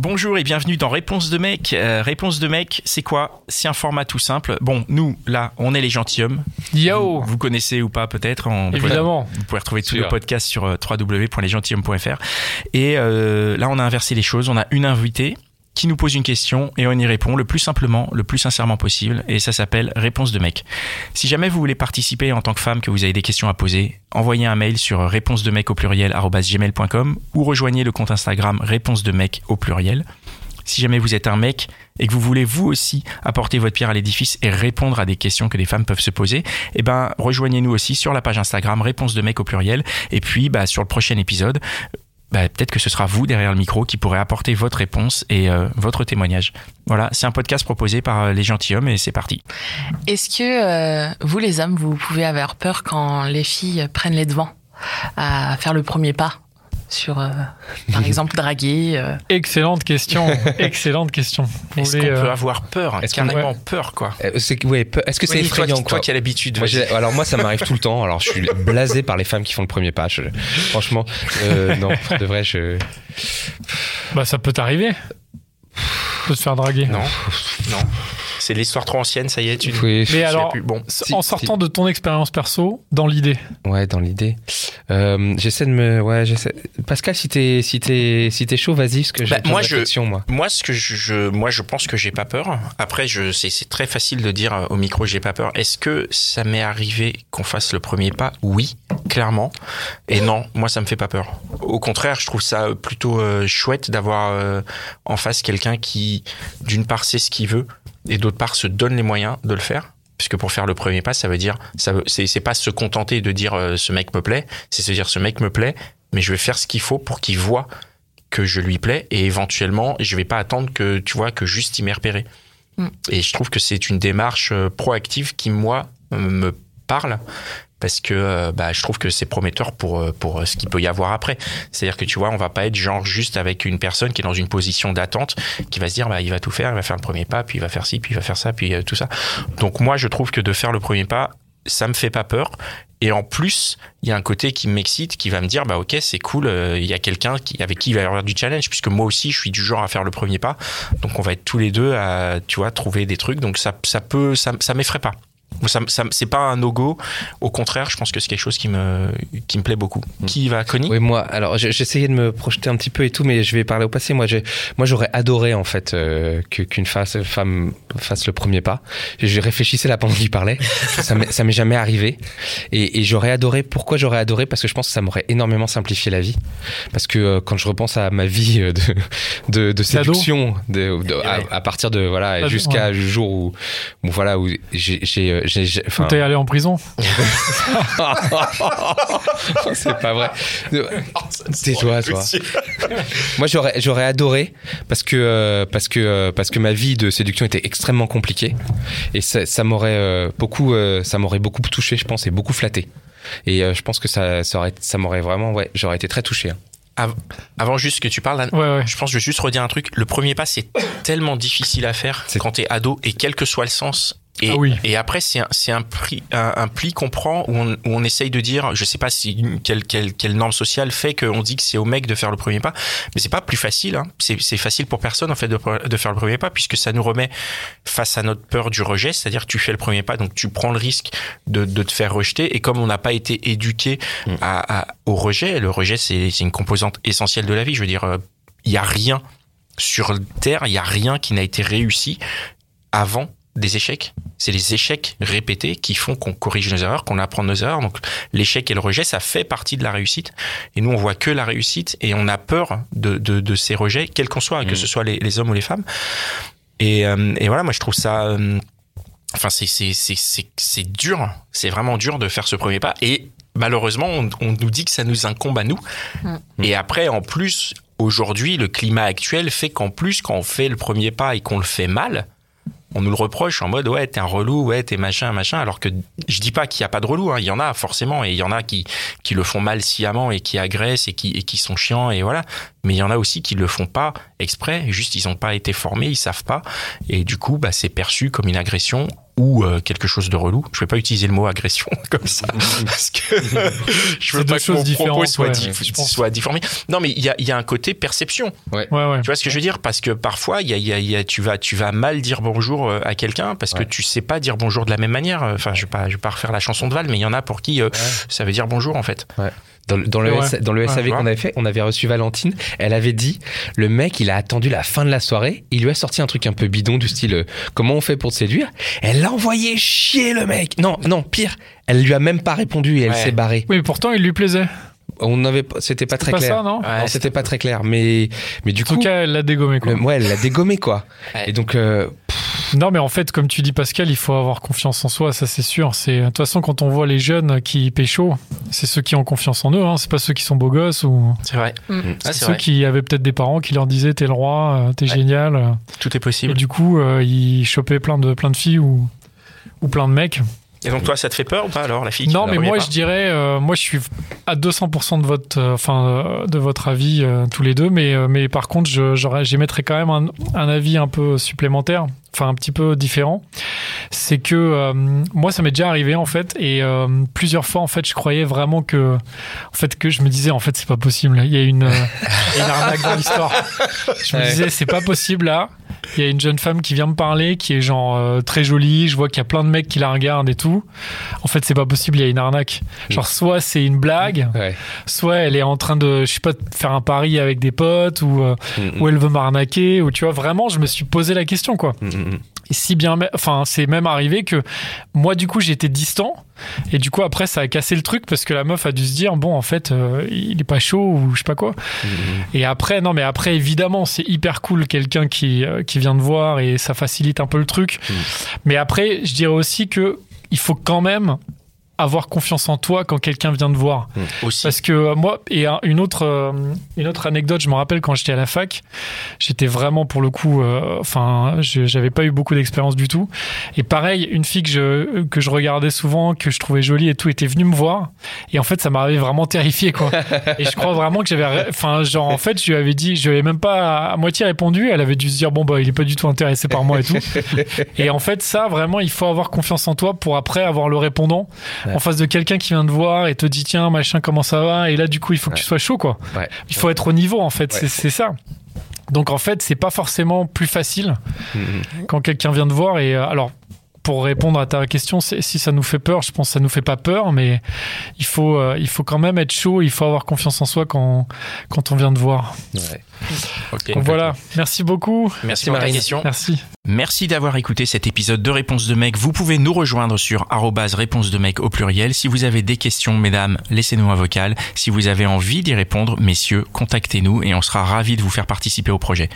Bonjour et bienvenue dans Réponse de mec. Euh, Réponse de mec, c'est quoi? C'est un format tout simple. Bon, nous, là, on est les gentilshommes. Yo Vous connaissez ou pas peut-être? En- Évidemment. Vous pouvez retrouver tous nos podcasts sur euh, www.lesgentilhommes.fr. Et euh, là, on a inversé les choses. On a une invitée qui nous pose une question et on y répond le plus simplement, le plus sincèrement possible. Et ça s'appelle Réponse de mec. Si jamais vous voulez participer en tant que femme, que vous avez des questions à poser, envoyez un mail sur réponse de mec au pluriel ou rejoignez le compte Instagram réponse de mec au pluriel. Si jamais vous êtes un mec et que vous voulez vous aussi apporter votre pierre à l'édifice et répondre à des questions que des femmes peuvent se poser, eh ben rejoignez-nous aussi sur la page Instagram réponse de mec au pluriel et puis bah, sur le prochain épisode bah, peut-être que ce sera vous derrière le micro qui pourrez apporter votre réponse et euh, votre témoignage. Voilà, c'est un podcast proposé par euh, les gentilshommes et c'est parti. Est-ce que euh, vous, les hommes, vous pouvez avoir peur quand les filles prennent les devants à faire le premier pas? Sur, euh, par exemple, draguer euh, Excellente question. Excellente question. Vous Est-ce qu'on euh, peut avoir peur est-ce qu'on- Carrément peur, quoi? Euh, c'est- ouais, Est-ce que c'est Oui, effrayant quoi toi qui as l'habitude. Alors moi ça m'arrive tout le temps. Alors je suis blasé par les femmes qui font le premier pas. Je- franchement, euh, non, de vrai, je. Bah, ça peut t'arriver. De se faire draguer. Non, non. C'est l'histoire trop ancienne, ça y est, tu Oui, Mais alors, plus. Bon, Si, en sortant de ton expérience perso, dans l'idée. ouais, dans l'idée. Euh, j'essaie de me, ouais, j'essaie. Pascal, si t'es, si t'es, si t'es chaud, vas-y, parce que j'ai Bah, moi, je- moi. Moi, ce que je, je- moi, je pense que j'ai pas peur. Après, je, c'est, c'est très facile de dire euh, au micro, j'ai pas peur. Est-ce que ça m'est arrivé qu'on fasse le premier pas? Oui, clairement. Et non, moi, ça me fait pas peur. Au contraire, je trouve ça plutôt euh, chouette d'avoir euh, en face quelqu'un qui, d'une part, sait ce qu'il veut et d'autre part, se donne les moyens de le faire. Puisque pour faire le premier pas, ça veut dire, ça c'est pas se contenter de dire euh, ce mec me plaît, c'est se dire ce mec me plaît, mais je vais faire ce qu'il faut pour qu'il voit que je lui plais et éventuellement je vais pas attendre que tu vois que juste il m'ait repéré. Mm. Et je trouve que c'est une démarche euh, proactive qui moi euh, me parle parce que euh, bah, je trouve que c'est prometteur pour euh, pour euh, ce qu'il peut y avoir après. C'est-à-dire que tu vois, on va pas être genre juste avec une personne qui est dans une position d'attente qui va se dire bah il va tout faire, il va faire le premier pas, puis il va faire ci, puis il va faire ça, puis tout ça. Donc moi je trouve que de faire le premier pas, ça me fait pas peur et en plus, il y a un côté qui m'excite, qui va me dire, bah ok, c'est cool, il y a quelqu'un qui, avec qui il va y avoir du challenge, puisque moi aussi, je suis du genre à faire le premier pas. Donc on va être tous les deux à, tu vois, trouver des trucs. Donc ça, ça peut, ça, ça m'effraie pas. Ça, ça, c'est pas un no-go. Au contraire, je pense que c'est quelque chose qui me, qui me plaît beaucoup. Qui va, Connie? Oui, moi, alors je- j'essayais de me projeter un petit peu et tout, mais je vais parler au passé. Moi, j'ai, moi, j'aurais adoré en fait euh, que- qu'une face- femme fasse le premier pas. Je réfléchissais là pendant qu'il parlait. Ça m'est, ça m'est jamais arrivé, et, et j'aurais adoré. Pourquoi j'aurais adoré? Parce que je pense que ça m'aurait énormément simplifié la vie. Parce que euh, quand je repense à ma vie euh, de de, de D'ado. séduction, de, de- à, partir de voilà jusqu'à ouais. le jour où, où voilà où j'ai, j'ai, euh, j'ai- enfin, t'es allé en prison. c'est pas vrai. Tais-toi, toi. Moi, j'aurais, j'aurais adoré parce que, euh, parce que, euh, parce que ma vie de séduction était extrêmement compliquée et ça, ça m'aurait euh, beaucoup, euh, ça m'aurait beaucoup touché, je pense, et beaucoup flatté. Et euh, je pense que ça, ça aurait, ça m'aurait vraiment, ouais, j'aurais été très touché. hein. Av- Avant juste que tu parles, Anne, Ouais, ouais. je pense que je vais juste redire un truc. Le premier pas, c'est tellement difficile à faire C'est- quand t'es ado et quel que soit le sens. Et, Ah oui. et après, c'est un, un, prix, un, un pli qu'on prend où on, où on essaye de dire, je sais pas si quelle, quelle, quelle norme sociale fait qu'on dit que c'est au mec de faire le premier pas, mais c'est pas plus facile. Hein. C'est facile pour personne en fait de, de faire le premier pas puisque ça nous remet face à notre peur du rejet, c'est-à-dire que tu fais le premier pas, donc tu prends le risque de, de te faire rejeter. Et comme on n'a pas été éduqué Mm. à, à- au rejet, le rejet c'est c'est une composante essentielle de la vie. Je veux dire, euh, il y a rien sur Terre, il y a rien qui n'a été réussi avant des échecs. C'est les échecs répétés qui font qu'on corrige nos erreurs, qu'on apprend nos erreurs. Donc l'échec et le rejet, ça fait partie de la réussite. Et nous, on voit que la réussite et on a peur de, de, de ces rejets, quels qu'on soit, que Mm. ce soit les, les hommes ou les femmes. Et, euh, et voilà, moi je trouve ça... euh, Enfin, c'est dur, c'est vraiment dur de faire ce premier pas. Et malheureusement, on, on nous dit que ça nous incombe à nous. Mm. Et après, en plus, aujourd'hui, le climat actuel fait qu'en plus, quand on fait le premier pas et qu'on le fait mal, on nous le reproche en mode ouais t'es un relou ouais t'es machin machin alors que je dis pas qu'il y a pas de relou hein. il y en a forcément et il y en a qui qui le font mal sciemment et qui agressent et qui et qui sont chiants et voilà mais il y en a aussi qui le font pas exprès juste ils ont pas été formés ils savent pas et du coup bah c'est perçu comme une agression ou euh, quelque chose de relou. Je vais pas utiliser le mot agression comme ça parce que je veux pas que mon propos soit, ouais, di- soit difformé. Non, mais il y a, il y a un côté perception. Ouais, ouais. Tu vois ce que je veux dire? Parce que parfois, il y a, il y a- il y a- tu vas, tu vas mal dire bonjour euh, à quelqu'un parce que tu sais pas dire bonjour de la même manière. Enfin, je vais pas, je vais pas refaire la chanson de Val, mais il y en a pour qui euh, ça veut dire bonjour en fait. Dans, le- dans le, Ouais. S- dans le Ouais, SAV qu'on avait fait, on avait reçu Valentine. Elle avait dit, le mec, il a attendu la fin de la soirée. Il lui a sorti un truc un peu bidon du style, comment on fait pour te séduire? Elle l'a envoyé chier, le mec. Non, non, pire. Elle lui a même pas répondu et elle Ouais. s'est barrée. Oui, mais pourtant, il lui plaisait. On avait, c'était pas très pas clair. ça, non Ouais, Non, c'était pas très clair. Mais, mais du En tout coup, cas, elle l'a dégommé, quoi. le- ouais, elle l'a dégommé, quoi. Ouais. Et donc, euh, Non, mais en fait, comme tu dis, Pascal, il faut avoir confiance en soi, ça c'est sûr. C'est de toute façon quand on voit les jeunes qui pécho, c'est ceux qui ont confiance en eux. Hein. C'est pas ceux qui sont beaux gosses ou C'est vrai. Mm. Ah, c'est ceux vrai. qui avaient peut-être des parents qui leur disaient t'es le roi, euh, t'es Ouais. génial. Tout est Et possible. du coup, euh, ils chopaient plein de plein de filles ou ou plein de mecs. Et donc toi, ça te fait peur ou pas alors la fille qui Non, mais moi pas je dirais, euh, moi je suis à 200% de votre, euh, enfin euh, de votre avis euh, tous les deux, mais euh, mais par contre, j'émettrais quand même un, un avis un peu supplémentaire, enfin un petit peu différent. C'est que euh, moi ça m'est déjà arrivé en fait, et euh, plusieurs fois en fait, je croyais vraiment que, en fait, que je me disais en fait c'est pas possible, il y a une, euh, il y a une arnaque dans l'histoire. Je me Ouais. disais c'est pas possible là. Il y a une jeune femme qui vient me parler, qui est genre euh, très jolie. Je vois qu'il y a plein de mecs qui la regardent et tout. En fait, c'est pas possible. Il y a une arnaque. Genre, soit c'est une blague, ouais. soit elle est en train de, je sais pas, de faire un pari avec des potes ou, euh, Mm, ou elle veut m'arnaquer ou tu vois. Vraiment, je me suis posé la question quoi. mm, mm, mm. Et si bien, enfin, c'est même arrivé que moi, du coup, j'étais distant. Et du coup, après, ça a cassé le truc parce que la meuf a dû se dire, bon, en fait, euh, il est pas chaud ou je sais pas quoi. Et après, non, mais après, évidemment, c'est hyper cool quelqu'un qui, euh, qui vient de voir et ça facilite un peu le truc. Mm. Mais après, je dirais aussi que il faut quand même avoir confiance en toi quand quelqu'un vient te voir. aussi. Parce que euh, moi, et un- une autre, euh, une autre anecdote, je me rappelle quand j'étais à la fac, j'étais vraiment pour le coup, euh, enfin, j'avais pas eu beaucoup d'expérience du tout. Et pareil, une fille que je, que je regardais souvent, que je trouvais jolie et tout, était venue me voir. Et en fait, ça m'avait vraiment terrifié, quoi. et je crois vraiment que j'avais, enfin, genre, en fait, je lui avais dit, je lui avais même pas à moitié répondu. Elle avait dû se dire, bon, bah, il est pas du tout intéressé par moi et tout. et en fait, ça, vraiment, il faut avoir confiance en toi pour après avoir le répondant Ouais. en face de quelqu'un qui vient te voir et te dit, tiens, machin, comment ça va? Et là, du coup, il faut que tu sois chaud, quoi. Ouais. Il faut être au niveau, en fait. C'est, ça. Donc, en fait, c'est pas forcément plus facile Mm, mm. quand quelqu'un vient te voir. Et euh, alors, pour répondre à ta question, si ça nous fait peur, je pense que ça nous fait pas peur, mais il faut, euh, il faut quand même être chaud. Il faut avoir confiance en soi quand, quand on vient te voir. Ouais. Donc voilà. Merci beaucoup. Merci Marine. question. Merci. Merci d'avoir écouté cet épisode de Réponse de mec. Vous pouvez nous rejoindre sur réponse de mec au pluriel. Si vous avez des questions, mesdames, laissez-nous un vocal. Si vous avez envie d'y répondre, messieurs, contactez-nous et on sera ravis de vous faire participer au projet.